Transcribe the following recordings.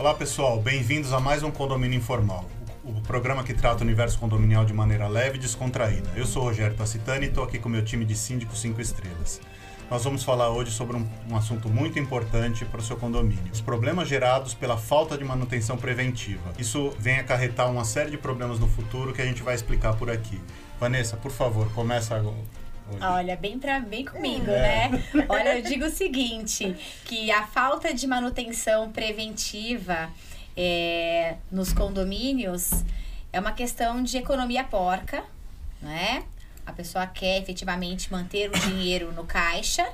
Olá pessoal, bem-vindos a mais um Condomínio Informal, o programa que trata o universo condominial de maneira leve e descontraída. Eu sou o Rogério Tacitani e estou aqui com o meu time de síndicos 5 estrelas. Nós vamos falar hoje sobre um, um assunto muito importante para o seu condomínio: os problemas gerados pela falta de manutenção preventiva. Isso vem acarretar uma série de problemas no futuro que a gente vai explicar por aqui. Vanessa, por favor, começa agora. Olha, bem, pra, bem comigo, é. né? Olha, eu digo o seguinte, que a falta de manutenção preventiva é, nos condomínios é uma questão de economia porca, né? A pessoa quer efetivamente manter o dinheiro no caixa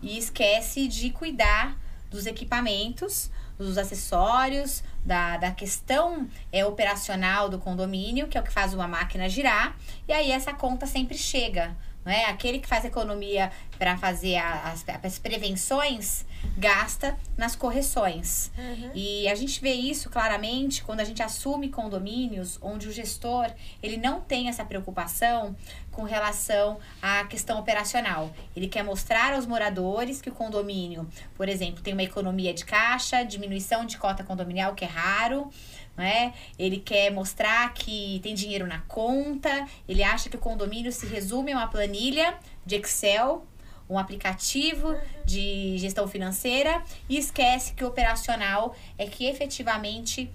e esquece de cuidar dos equipamentos, dos acessórios, da, da questão é, operacional do condomínio, que é o que faz uma máquina girar, e aí essa conta sempre chega é Aquele que faz economia para fazer as, as, prevenções gasta nas correções. Uhum. E a gente vê isso claramente quando a gente assume condomínios onde o gestor ele não tem essa preocupação com relação à questão operacional. Ele quer mostrar aos moradores que o condomínio, por exemplo, tem uma economia de caixa, diminuição de cota condominial, que é raro né? Ele quer mostrar que tem dinheiro na conta, ele acha que o condomínio se resume a uma planilha de Excel, um aplicativo de gestão financeira e esquece que o operacional é que efetivamente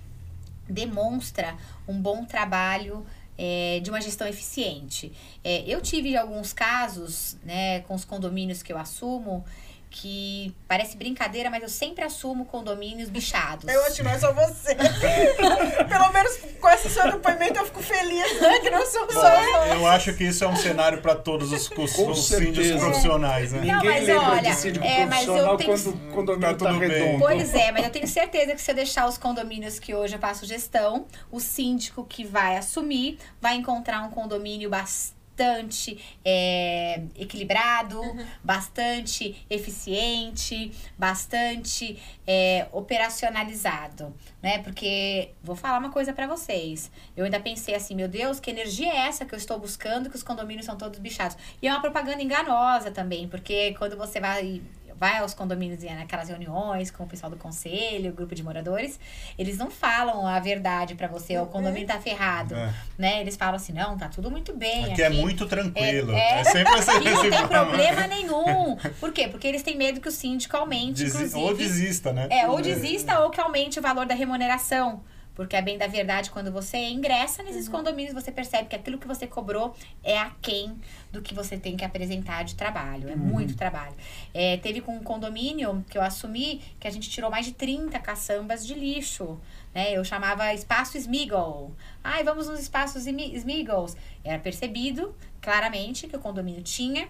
demonstra um bom trabalho é, de uma gestão eficiente. É, eu tive alguns casos, né, com os condomínios que eu assumo, que parece brincadeira, mas eu sempre assumo condomínios bichados. Eu acho que não é só você. Pelo menos com esse seu depoimento eu fico feliz, né? Que não sou só eu. Eu acho que isso é um cenário para todos os, os, os síndicos profissionais, né? Não, Ninguém mas lembra olha, de síndico é, mas eu tenho... quando o condomínio tá, tá redondo. Pois é, mas eu tenho certeza que se eu deixar os condomínios que hoje eu faço gestão, o síndico que vai assumir vai encontrar um condomínio bastante bastante é, equilibrado, uhum. bastante eficiente, bastante é, operacionalizado, né? Porque vou falar uma coisa para vocês. Eu ainda pensei assim, meu Deus, que energia é essa que eu estou buscando que os condomínios são todos bichados? E é uma propaganda enganosa também, porque quando você vai vai aos condomínios e naquelas reuniões com o pessoal do conselho, grupo de moradores, eles não falam a verdade para você, o condomínio tá ferrado, é. né? Eles falam assim, não, tá tudo muito bem. Aqui, é aqui é muito tranquilo. É, é, é sempre assim. Aqui não tem problema nenhum. Por quê? Porque eles têm medo que o síndico aumente, Desi Ou desista, né? É, ou desista ou que aumente o valor da remuneração. Porque é bem da verdade, quando você ingressa nesses uhum. condomínios, você percebe que aquilo que você cobrou é aquém do que você tem que apresentar de trabalho. É uhum. muito trabalho. É, teve com um condomínio que eu assumi que a gente tirou mais de 30 caçambas de lixo. Né? Eu chamava espaço Smiggle. Ai, vamos nos espaços Smiggles. Era percebido claramente que o condomínio tinha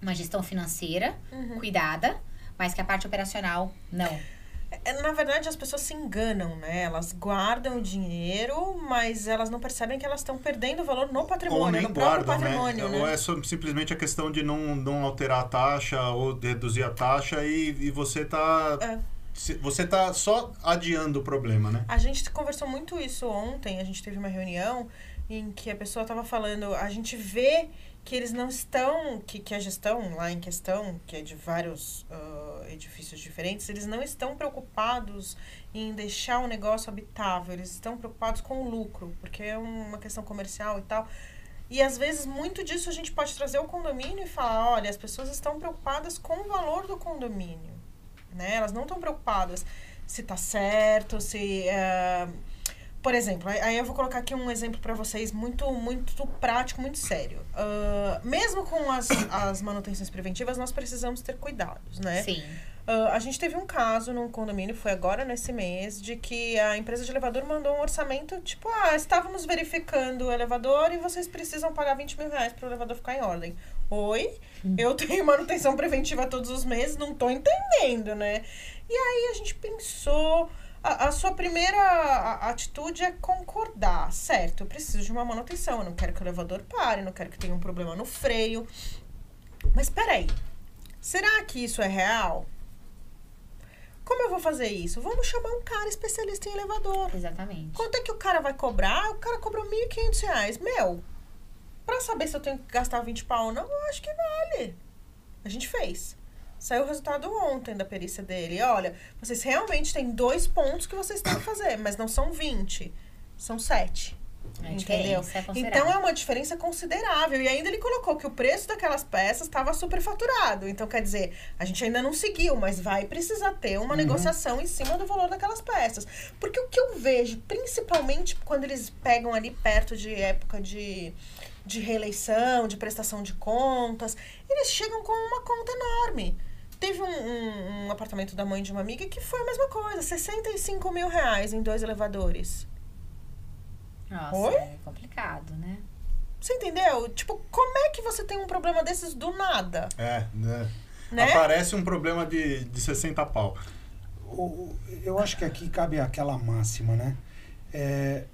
uma gestão financeira uhum. cuidada, mas que a parte operacional não. É, na verdade, as pessoas se enganam, né? Elas guardam o dinheiro, mas elas não percebem que elas estão perdendo valor no patrimônio, ou nem no guardam, próprio né? patrimônio, né? né? Ou é simplesmente a questão de não, não alterar a taxa ou reduzir a taxa e, e você tá... É. Você tá só adiando o problema, né? A gente conversou muito isso ontem, a gente teve uma reunião em que a pessoa estava falando, a gente vê que eles não estão, que, que a gestão lá em questão, que é de vários uh, edifícios diferentes, eles não estão preocupados em deixar o negócio habitável, eles estão preocupados com o lucro, porque é uma questão comercial e tal. E às vezes muito disso a gente pode trazer ao condomínio e falar, olha, as pessoas estão preocupadas com o valor do condomínio, né? Elas não estão preocupadas se está certo, se... Uh, por exemplo, aí eu vou colocar aqui um exemplo para vocês muito, muito prático, muito sério. Uh, mesmo com as, as manutenções preventivas, nós precisamos ter cuidados, né? Sim. Uh, a gente teve um caso num condomínio, foi agora nesse mês, de que a empresa de elevador mandou um orçamento, tipo, ah, estávamos verificando o elevador e vocês precisam pagar 20 mil reais para o elevador ficar em ordem. Oi? Hum. Eu tenho manutenção preventiva todos os meses, não tô entendendo, né? E aí a gente pensou a, a sua primeira atitude é concordar, certo? Eu preciso de uma manutenção, eu não quero que o elevador pare, não quero que tenha um problema no freio. Mas peraí, será que isso é real? Como eu vou fazer isso? Vamos chamar um cara especialista em elevador. Exatamente. Quanto é que o cara vai cobrar? O cara cobrou R$ 1.500. Meu, pra saber se eu tenho que gastar 20 pau ou não, eu acho que vale. A gente fez. Saiu o resultado ontem da perícia dele. Olha, vocês realmente têm dois pontos que vocês têm que fazer, mas não são 20, são 7. É Entendeu? é Então é uma diferença considerável. E ainda ele colocou que o preço daquelas peças estava superfaturado. Então, quer dizer, a gente ainda não seguiu, mas vai precisar ter uma negociação em cima do valor daquelas peças. Porque o que eu vejo, principalmente quando eles pegam ali perto de época de, de reeleição, de prestação de contas, eles chegam com uma conta enorme. Teve um, um- um apartamento da mãe de uma amiga que foi a mesma coisa, 65 mil reais em dois elevadores. Nossa, Oi? é complicado, né? Você entendeu? Tipo, como é que você tem um problema desses do nada? É, né? Né? Aparece um problema de, de 60 pau. Eu acho que aqui cabe aquela máxima, né? É,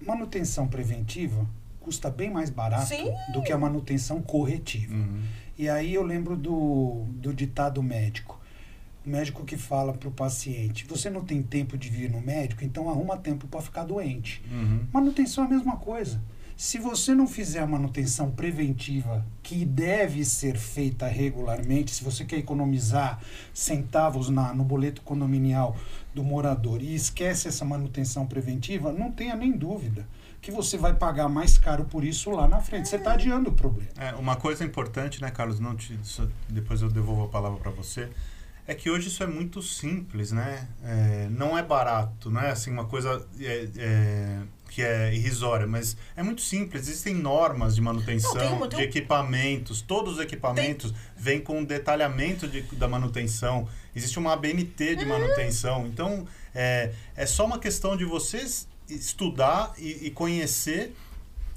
manutenção preventiva custa bem mais barato Sim. do que a manutenção corretiva. Uhum. E aí eu lembro do, do ditado médico. O médico que fala para o paciente: você não tem tempo de vir no médico, então arruma tempo para ficar doente. Uhum. Manutenção é a mesma coisa. Se você não fizer a manutenção preventiva, que deve ser feita regularmente, se você quer economizar centavos na, no boleto condominial do morador e esquece essa manutenção preventiva, não tenha nem dúvida que você vai pagar mais caro por isso lá na frente. Você está adiando o problema. É, uma coisa importante, né, Carlos? Não te, só- depois eu devolvo a palavra para você. É que hoje isso é muito simples, né? É, não é barato, não é assim uma coisa é, é, que é irrisória, mas é muito simples. Existem normas de manutenção, Não, tem uma- tem de equipamentos. Todos os equipamentos vêm com um detalhamento de, da manutenção. Existe uma ABNT Hum. de manutenção. Então, é, é só uma questão de vocês estudar e, e conhecer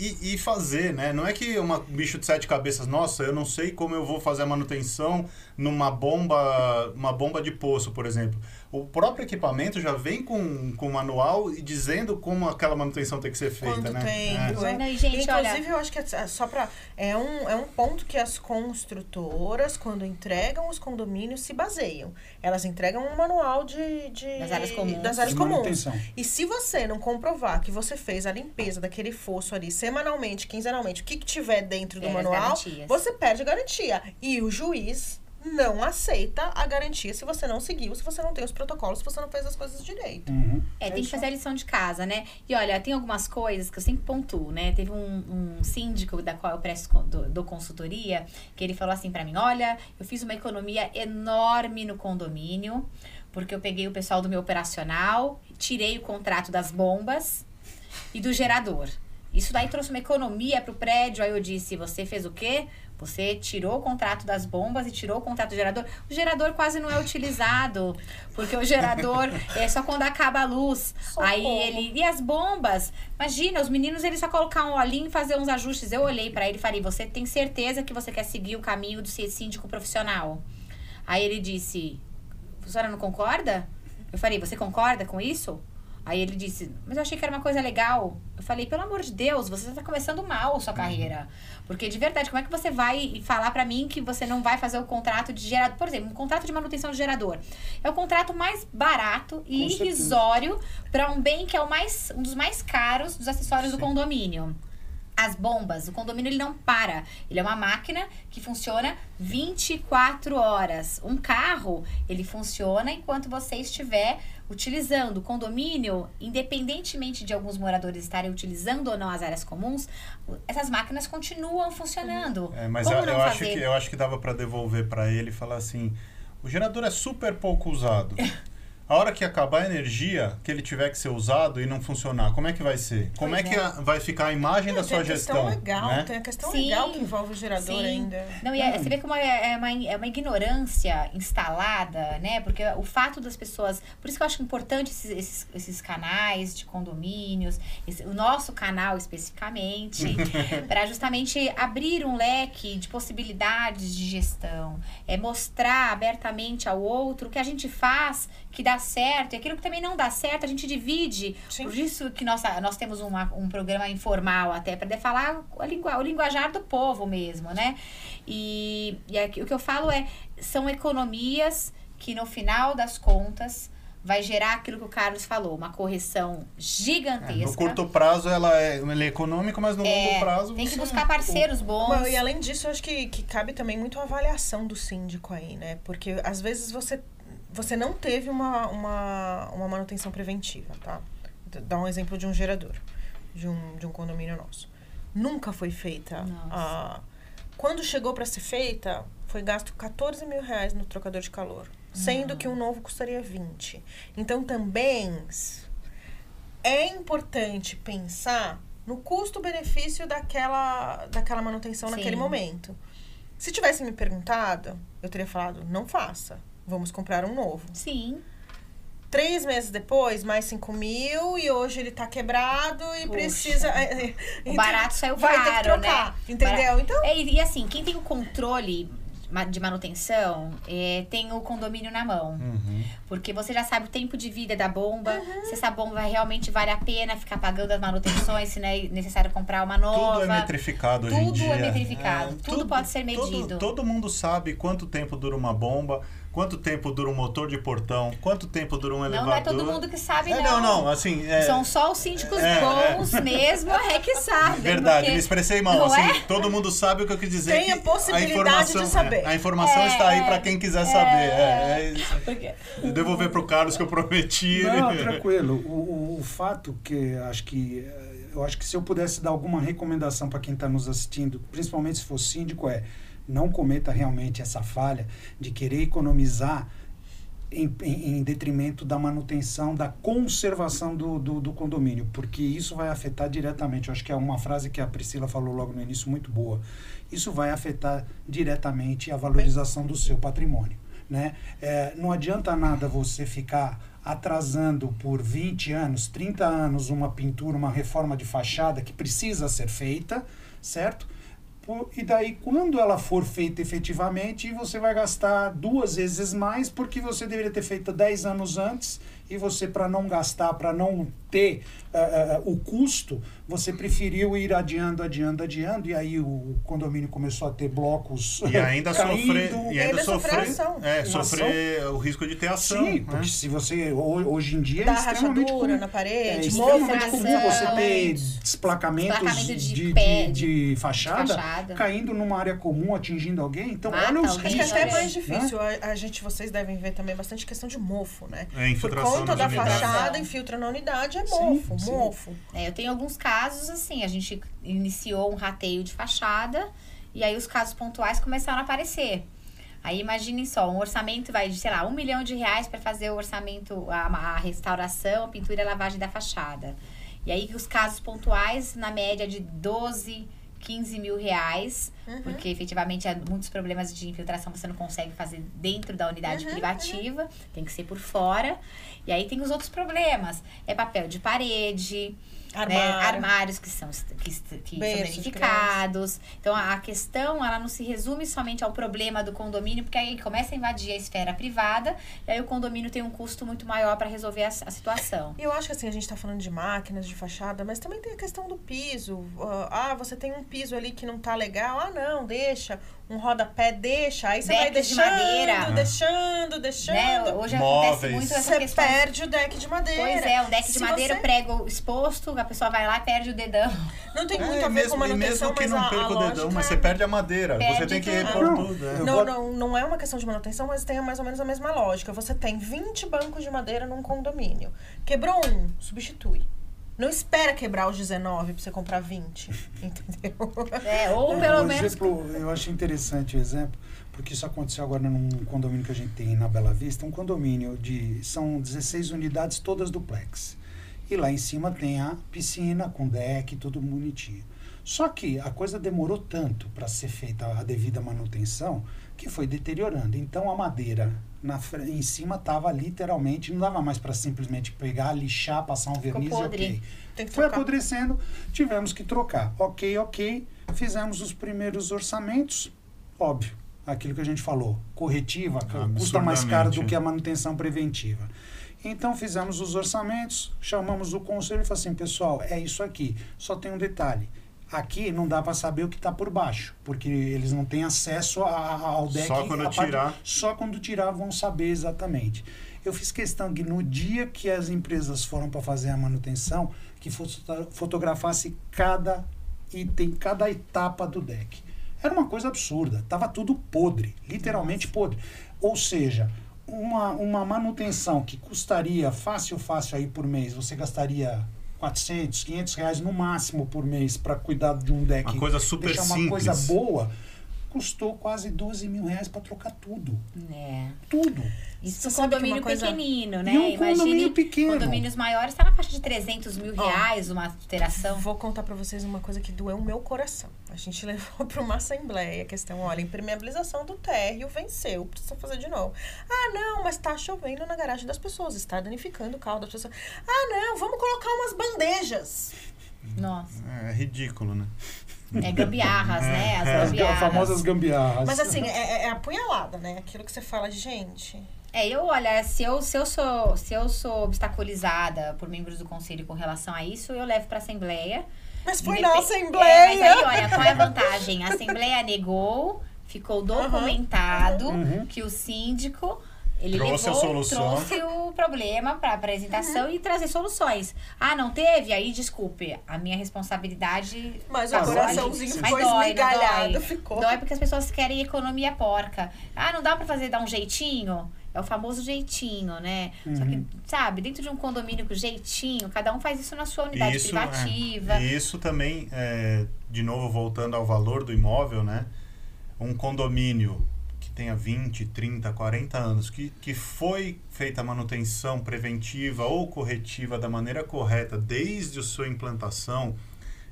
e, e fazer, né? Não é que um bicho de sete cabeças, nossa, eu não sei como eu vou fazer a manutenção numa bomba, uma bomba de poço, por exemplo. O próprio equipamento já vem com, com manual e dizendo como aquela manutenção tem que ser feita, Quanto né? tempo, É. Não, e, gente, Inclusive, olha- eu acho que é só pra. É um, é um ponto que as construtoras, quando entregam os condomínios, se baseiam. Elas entregam um manual de. de Das áreas comuns. Das áreas comuns. E se você não comprovar que você fez a limpeza daquele fosso ali semanalmente, quinzenalmente, o que, que tiver dentro do as manual, você perde a garantia. E o juiz não aceita a garantia se você não seguiu, se você não tem os protocolos, se você não fez as coisas direito. Uhum. É, tem que fazer a lição de casa, né? E olha, tem algumas coisas que eu sempre pontuo, né? Teve um, um síndico da qual eu presto do, do consultoria, que ele falou assim pra mim: olha, eu fiz uma economia enorme no condomínio, porque eu peguei o pessoal do meu operacional, tirei o contrato das bombas e do gerador. Isso daí trouxe uma economia pro prédio. Aí eu disse: você fez o quê? Você tirou o contrato das bombas e tirou o contrato do gerador. O gerador quase não é utilizado, porque o gerador é só quando acaba a luz. Aí Socorro. ele. E as bombas? Imagina, os meninos eles só colocar um olhinho e fazer uns ajustes. Eu olhei pra ele e falei: você tem certeza que você quer seguir o caminho do ser síndico profissional? Aí ele disse: a senhora não concorda? Eu falei: você concorda com isso? Aí ele disse, mas eu achei que era uma coisa legal. Eu falei, pelo amor de Deus, você está começando mal a sua carreira. Porque de verdade, como é que você vai falar pra mim que você não vai fazer o contrato de gerador? Por exemplo, um contrato de manutenção de gerador. É o contrato mais barato e irrisório para um bem que é o mais, um dos mais caros dos acessórios do Sim. condomínio. As bombas, o condomínio ele não para. Ele é uma máquina que funciona 24 horas. Um carro, ele funciona enquanto você estiver utilizando. O condomínio, independentemente de alguns moradores estarem utilizando ou não as áreas comuns, essas máquinas continuam funcionando. É, mas Como eu, não eu acho que, eu acho que dava para devolver para ele e falar assim: o gerador é super pouco usado. A hora que acabar a energia, que ele tiver que ser usado e não funcionar, como é que vai ser? Como é Pois que é. a- vai ficar a imagem da tem sua a questão gestão? legal, né? tem a questão Sim. legal que envolve o gerador Sim. ainda. Não, e é- você vê como é, é uma, é uma ignorância instalada, né? Porque o fato das pessoas. Por isso que eu acho importante esses, esses, esses canais de condomínios, esse- o nosso canal especificamente, para justamente abrir um leque de possibilidades de gestão. É mostrar abertamente ao outro o que a gente faz que dá certo e aquilo que também não dá certo, a gente divide. Sim. Por isso que nós, nós temos uma- um programa informal até para falar a o linguajar do povo mesmo, né? E, e aqui, o que eu falo é, são economias que no final das contas vai gerar aquilo que o Carlos falou, uma correção É, gigantesca. no curto prazo ela é, ele é econômico, mas no É, longo prazo tem que buscar parceiros bons. Bom, e além disso, eu acho que, que cabe também muito a avaliação do síndico aí, né? Porque às vezes você, você não teve uma, uma, uma manutenção preventiva, tá? Dá um exemplo de um gerador, de um, de um condomínio nosso. Nunca foi feita a. Quando chegou para ser feita, foi gasto 14 mil reais no trocador de calor. Sendo que um novo custaria 20. Então também é importante pensar no custo-benefício daquela, daquela manutenção Sim. naquele momento. Se tivessem me perguntado, eu teria falado, não faça. Vamos comprar um novo. Sim. Três meses depois, mais 5 mil e hoje ele tá quebrado e Puxa. precisa. O barato saiu vai ter que caro, trocar, né? entendeu? Bara- Então, É, e, e assim, quem tem o controle de manutenção é, tem o condomínio na mão. Uhum. Porque você já sabe o tempo de vida da bomba, Uhum. se essa bomba realmente vale a pena ficar pagando as manutenções, se não é necessário comprar uma nova. Tudo é metrificado hoje em Tudo dia. é metrificado, tudo pode ser todo- medido. Todo, mundo sabe quanto tempo dura uma bomba, quanto tempo dura um motor de portão, quanto tempo dura um Não, elevador. não é todo mundo que sabe, É, não. não, não, assim... É, São só os síndicos É, bons mesmo é que sabem. Verdade, porque- me expressei mal. Assim, é? todo mundo sabe o que eu quis dizer. Tem a possibilidade informação, de saber. é, a informação É, está aí para quem quiser saber. É, é isso. Porque- Devolver pro Carlos que eu prometi. Não, tranquilo. O, o, o fato que acho que eu acho que se eu pudesse dar alguma recomendação para quem está nos assistindo, principalmente se for síndico, é não cometa realmente essa falha de querer economizar em, em, em detrimento da manutenção, da conservação do, do, do condomínio, porque isso vai afetar diretamente. Eu acho que é uma frase que a Priscila falou logo no início muito boa. Isso vai afetar diretamente a valorização do seu patrimônio. Né? É, não adianta nada você ficar atrasando por 20 anos, 30 anos uma pintura, uma reforma de fachada que precisa ser feita, certo? E daí, quando ela for feita efetivamente, você vai gastar duas vezes mais, porque você deveria ter feito 10 anos antes, e você, para não gastar, para não ter ah, ah, o custo, você preferiu ir adiando, adiando, adiando, e aí o condomínio começou a ter blocos E ainda caindo. sofrer, e ainda ainda sofrer sofrer, ação. é, sofrer o risco de ter ação. Sim, né? porque se você ho- hoje em dia Dá é extremamente rachadura na é parede, extremamente mofo, comum você ter desplacamentos Desplacamento de de, de, pé, de de fachada, fachada. caindo numa área comum, atingindo alguém. Então, Mata olha os alguém, Acho que riscos. até é Isso, mais né? difícil. A, a gente, vocês devem ver também bastante questão de mofo, né? É, Por infiltração conta da unidades. fachada, infiltra na unidade, é Sim, mofo, sim. mofo. É, eu tenho alguns casos, assim, a gente iniciou um rateio de fachada e aí os casos pontuais começaram a aparecer. Aí imaginem só, um orçamento vai de, sei lá, um milhão de reais para fazer o orçamento, a, a restauração, a pintura e a lavagem da fachada. E aí os casos pontuais, na média de 12, 15 mil reais, Uhum. porque efetivamente há muitos problemas de infiltração você não consegue fazer dentro da unidade Uhum, privativa, tem que ser por fora. E aí tem os outros problemas, é papel de parede, né, Armário. armários que são que, que são danificados. Então a a questão ela não se resume somente ao problema do condomínio, porque aí começa a invadir a esfera privada e aí o condomínio tem um custo muito maior para resolver a, a situação. E eu acho que assim, a gente tá falando de máquinas, de fachada, mas também tem a questão do piso. Ah, você tem um piso ali que não tá legal. Ah, não, deixa. Um rodapé, deixa. Aí você vai Decks de deixando, madeira. deixando, deixando. Né? Hoje acontece Móveis. muito essa Você questão. perde o deck de madeira. Pois é, um deck de Se madeira, você- prego exposto, a pessoa vai lá e perde o dedão. Não tem muito É, a ver mesmo, com manutenção, mesmo que mas não perca o dedão, mas é- você perde a madeira. Perde você tem que ir tudo. por Não, tudo. é. Não, não, não é uma questão de manutenção, mas tem mais ou menos a mesma lógica. Você tem 20 bancos de madeira num condomínio. Quebrou um, substitui. Não espera quebrar os 19 pra você comprar 20. Entendeu? É, ou É, pelo um menos. exemplo, eu acho interessante o exemplo, porque isso aconteceu agora num condomínio que a gente tem na Bela Vista, um condomínio de são 16 unidades todas duplex. E lá em cima tem a piscina com deck, tudo bonitinho. Só que a coisa demorou tanto para ser feita a devida manutenção que foi deteriorando. Então a madeira na, em cima estava literalmente, não dava mais para simplesmente pegar, lixar, passar um verniz e ok. Tem que Foi trocar. apodrecendo, tivemos que trocar. Ok, ok. Fizemos os primeiros orçamentos. Óbvio, aquilo que a gente falou. Corretiva custa mais caro do que a manutenção preventiva. Então fizemos os orçamentos, chamamos o conselho e falamos assim, pessoal, é isso aqui. Só tem um detalhe. Aqui não dá para saber o que está por baixo, porque eles não têm acesso a- a- ao deck. Só quando a parte- tirar. só quando tirar vão saber exatamente. Eu fiz questão que no dia que as empresas foram para fazer a manutenção, que foto- fotografasse cada item, cada etapa do deck. Era uma coisa absurda. Tava tudo podre, literalmente podre. Ou seja, uma, uma manutenção que custaria fácil, fácil aí por mês, você gastaria 400, 500 reais no máximo por mês para cuidar de um deck. Uma coisa super deixar uma simples. coisa boa, custou quase 12 mil reais para trocar tudo. É. Tudo. Isso no sabe que condomínio uma coisa- pequenino, né? E um condomínio pequeno. condomínios maiores tá na faixa de 300 mil reais uma alteração. Vou contar pra vocês uma coisa que doeu o meu coração. A gente levou pra uma assembleia a questão, olha, impermeabilização do térreo venceu, precisa fazer de novo. Ah, não, mas tá chovendo na garagem das pessoas, está danificando o carro das pessoas. Ah, não, vamos colocar umas bandejas. Nossa. É ridículo, né? É gambiarras, né? As As ga- gambiarras. famosas gambiarras. Mas assim, é, é apunhalada, né? Aquilo que você fala, gente. É, eu, olha, se eu, se eu sou se eu sou obstaculizada por membros do conselho com relação a isso, eu levo pra assembleia. Mas foi na É, mas assembleia. aí, olha, qual é a vantagem? A assembleia negou, ficou documentado Uhum. que o síndico ele Trouxe a levou, solução. trouxe o problema para apresentação e trazer soluções. Ah, não teve? Aí, desculpe, a minha responsabilidade Mas o passou coraçãozinho ficou esmigalhado, dói. ficou. Dói porque as pessoas querem economia porca. Ah, não dá para fazer dar um jeitinho? É o famoso jeitinho, né? Só que, sabe, dentro de um condomínio com jeitinho, cada um faz isso na sua unidade Isso, privativa. é. E isso também, é, de novo, voltando ao valor do imóvel, né? Um condomínio que tenha 20, 30, 40 anos, que, que foi feita a manutenção preventiva ou corretiva da maneira correta desde a sua implantação,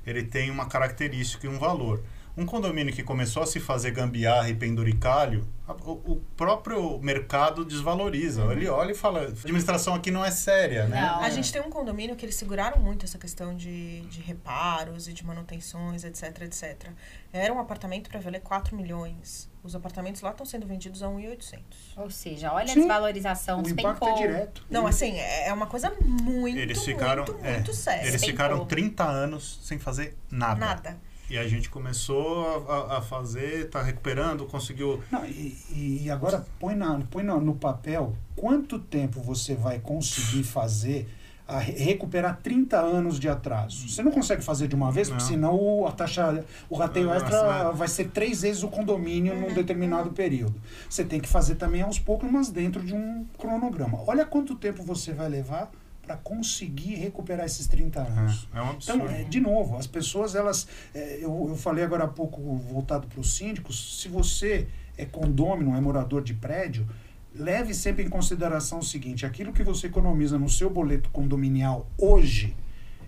ele tem uma característica e um valor. Um condomínio que começou a se fazer gambiarra e penduricalho, a- o, o próprio mercado desvaloriza. Ele olha e fala, a administração aqui não é séria, né? Não. A gente tem um condomínio que eles seguraram muito essa questão de, de reparos e de manutenções, etc, etc. Era um apartamento para valer 4 milhões. Os apartamentos lá estão sendo vendidos a 1.800. Ou seja, olha a Sim. desvalorização, o impacto é direto. Não, assim, é é uma coisa muito, Eles ficaram, muito, é, muito séria. eles ficaram 30 anos sem fazer nada. Nada. E a gente começou a, a- a fazer, tá recuperando, conseguiu. Não, e, e- agora põe, na, põe no, no papel quanto tempo você vai conseguir fazer a re- recuperar 30 anos de atraso. Você não consegue fazer de uma vez, porque Não. senão o, a taxa, o rateio extra vai ser três vezes o condomínio num determinado período. Você tem que fazer também aos poucos, mas dentro de um cronograma. Olha quanto tempo você vai levar para conseguir recuperar esses 30 anos. É, é um absurdo. Então, é, de novo, as pessoas, elas. é, eu, eu falei agora há pouco, voltado para os síndicos, se você é condômino, é morador de prédio, leve sempre em consideração o seguinte: aquilo que você economiza no seu boleto condominial hoje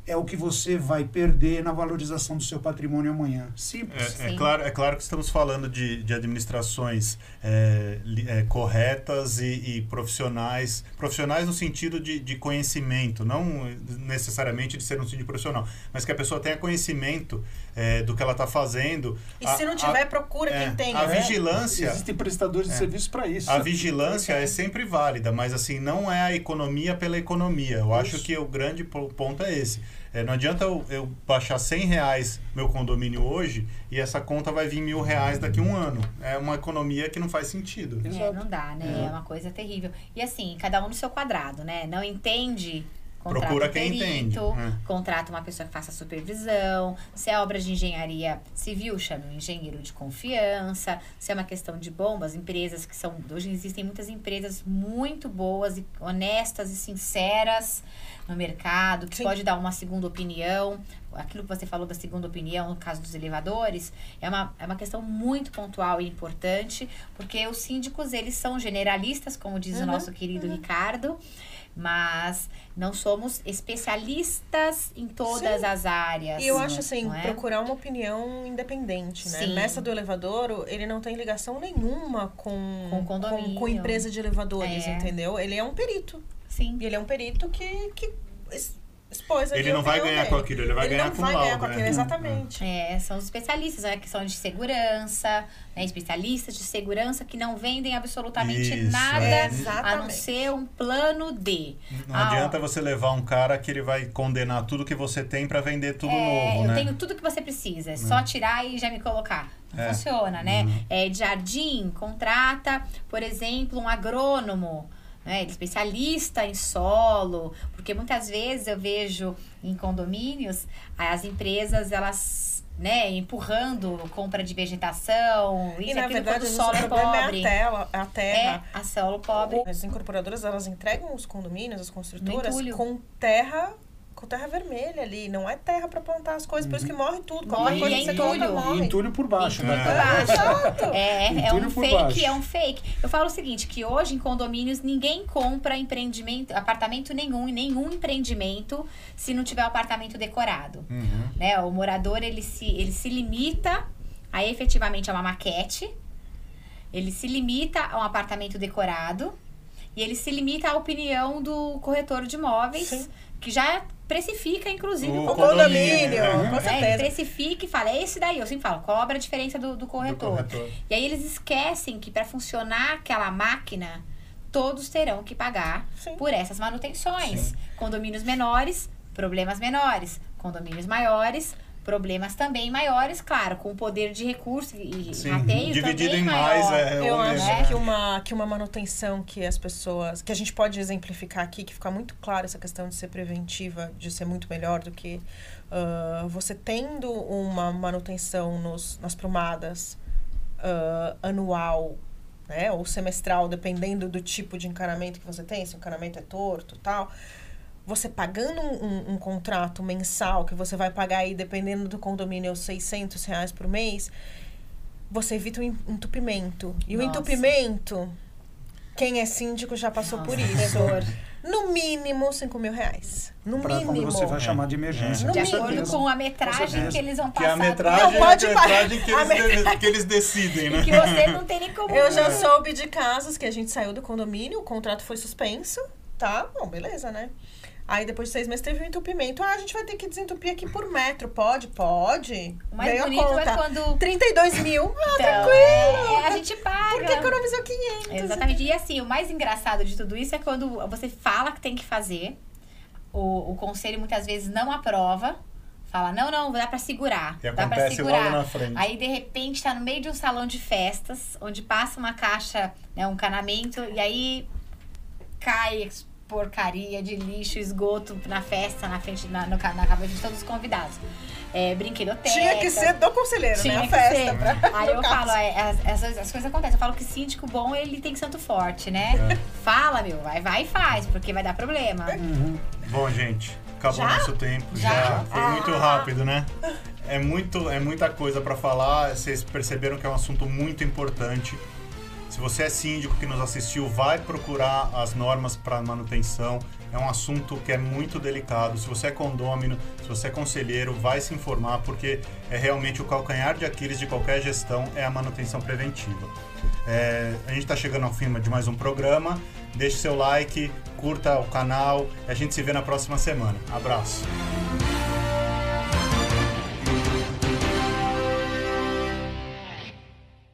é o que você vai perder na valorização do seu patrimônio amanhã. Simples. É, é Sim. claro, é claro que estamos falando de, de administrações é, é, corretas e, e profissionais. Profissionais no sentido de, de conhecimento, não necessariamente de ser um síndico profissional, mas que a pessoa tenha conhecimento é, do que ela está fazendo. E A- se não a- tiver, procura é, quem tem. a né? vigilância- Existem prestadores de É. serviço para isso. A vigilância é sempre válida, mas assim, não é a economia pela economia. Eu acho Isso. que o grande po- ponto é esse. É, não adianta eu, eu baixar 100 reais meu condomínio hoje e essa conta vai vir mil reais daqui a um ano. É uma economia que não faz sentido. É, não dá, né? É. uma coisa terrível. E assim, cada um no seu quadrado, né? Não entende. Contrata Procura um quem perito, entende, é. contrata uma pessoa que faça supervisão. Se é obra de engenharia civil, chame um engenheiro de confiança. Se é uma questão de bombas, empresas que são. Hoje existem muitas empresas muito boas e honestas e sinceras no mercado, que Sim. pode dar uma segunda opinião. Aquilo que você falou da segunda opinião, no caso dos elevadores, é uma, é uma questão muito pontual e importante, porque os síndicos, eles são generalistas, como diz o Uhum, nosso querido Ricardo, mas não somos especialistas em todas Sim. as áreas. E eu acho assim, não é? procurar uma opinião independente, né? Sim. Nessa do elevadouro, ele não tem ligação nenhuma com, Com o condomínio. com, com empresa de elevadores, É. entendeu? Ele é um perito. Sim. E ele é um perito que, que expôs ali Ele não vai ganhar dele. com aquilo, ele vai ganhar não com vai laudo. ganhar com aquilo, né? exatamente. É, são os especialistas, né? Que são de segurança, né? Especialistas de segurança que não vendem absolutamente Isso, nada é. a não ser um plano D. Não Ah, adianta você levar um cara que ele vai condenar tudo que você tem para vender tudo É, novo, eu né? tenho tudo que você precisa, é só tirar e já me colocar. Não É. funciona, né? Uhum. É, de jardim, contrata, por exemplo, um agrônomo né? Ele é especialista em solo, porque muitas vezes eu vejo em condomínios as empresas elas né, empurrando compra de vegetação, isso E na verdade, o solo é problema é pobre. a, tela, a terra. É, a solo pobre. As incorporadoras, elas entregam os condomínios, as construtoras, com terra com terra vermelha ali. Não é terra pra plantar as coisas, por isso que morre tudo. Qualquer Morre coisa e que você é entulho. morre. E entulho por baixo. Entulho né? por baixo. Exato. É, é um fake, baixo. é um fake. Eu falo o seguinte, que hoje em condomínios ninguém compra empreendimento, apartamento nenhum, em nenhum empreendimento, se não tiver o apartamento decorado. Uhum. Né? O morador, ele se, ele se limita a efetivamente a uma maquete, ele se limita a um apartamento decorado e ele se limita à opinião do corretor de imóveis, Sim. que já precifica, inclusive, O o condomínio. condomínio, É. com É, ele certeza. precifica e fala, é esse daí. Eu sempre falo, cobra a diferença do, do Do corretor. corretor. E aí eles esquecem que para funcionar aquela máquina, todos terão que pagar Sim. por essas manutenções. Condomínios menores, problemas menores. Condomínios maiores, problemas também maiores, claro, com poder de recurso e Sim, rateio dividido também em mais, maior. é, Eu o acho mesmo. que uma, que uma manutenção que as pessoas. que a gente pode exemplificar aqui, que fica muito claro essa questão de ser preventiva, de ser muito melhor do que ah, você tendo uma manutenção nos, nas prumadas ah, anual. Né, ou semestral, dependendo do tipo de encanamento que você tem, se o encanamento é torto tal. Você pagando um, um- um contrato mensal, que você vai pagar aí, dependendo do condomínio, 600 reais por mês, você evita o en- entupimento. E o Nossa. entupimento, quem é síndico já passou por Nossa, isso. terror. No mínimo 5 mil reais. No Pra quando mínimo. você vai chamar de emergência. No De com acordo com a metragem que eles vão Que é passar. a metragem, Não, pode a metragem que A eles, de- que eles decidem, né? E que você não tem nem como... Eu já soube de casos que a gente saiu do condomínio, o contrato foi suspenso, tá? Bom, beleza, né? Aí depois de seis meses teve um entupimento. Ah, a gente vai ter que desentupir aqui por metro. Pode? Pode. O mais bonito é conta. quando... 32 mil. Ah, Então, tranquilo. é, a gente paga. Porque economizou 500. Exatamente. E assim, o mais engraçado de tudo isso é quando você fala que tem que fazer, o, o conselho muitas vezes não aprova. Fala, não, não, dá pra segurar. E dá pra acontece segurar. logo na frente. Aí, de repente, tá no meio de um salão de festas, onde passa uma caixa, né, um canamento, e aí cai porcaria de lixo, esgoto na festa, na frente, na, no, na cabeça de todos os convidados. É, brinquedoteca. Tinha que ser do conselheiro, Tinha né? A que festa. ser. Pra, Aí eu caso. falo, é, as, as, as coisas acontecem. Eu falo que síndico bom, ele tem santo forte, né? É. Fala, meu, vai, vai e faz, porque vai dar problema. Uhum. Bom, gente, acabou Já? nosso tempo. Já? Já. Foi Ah. muito rápido, né? É, muito, é muita coisa pra falar. Vocês perceberam que é um assunto muito importante. Se você é síndico que nos assistiu, vai procurar as normas para manutenção. É um assunto que é muito delicado. Se você é condômino, se você é conselheiro, vai se informar, porque é realmente o calcanhar de Aquiles de qualquer gestão é a manutenção preventiva. É, a gente está chegando ao fim de mais um programa. Deixe seu like, curta o canal. A gente se vê na próxima semana. Abraço.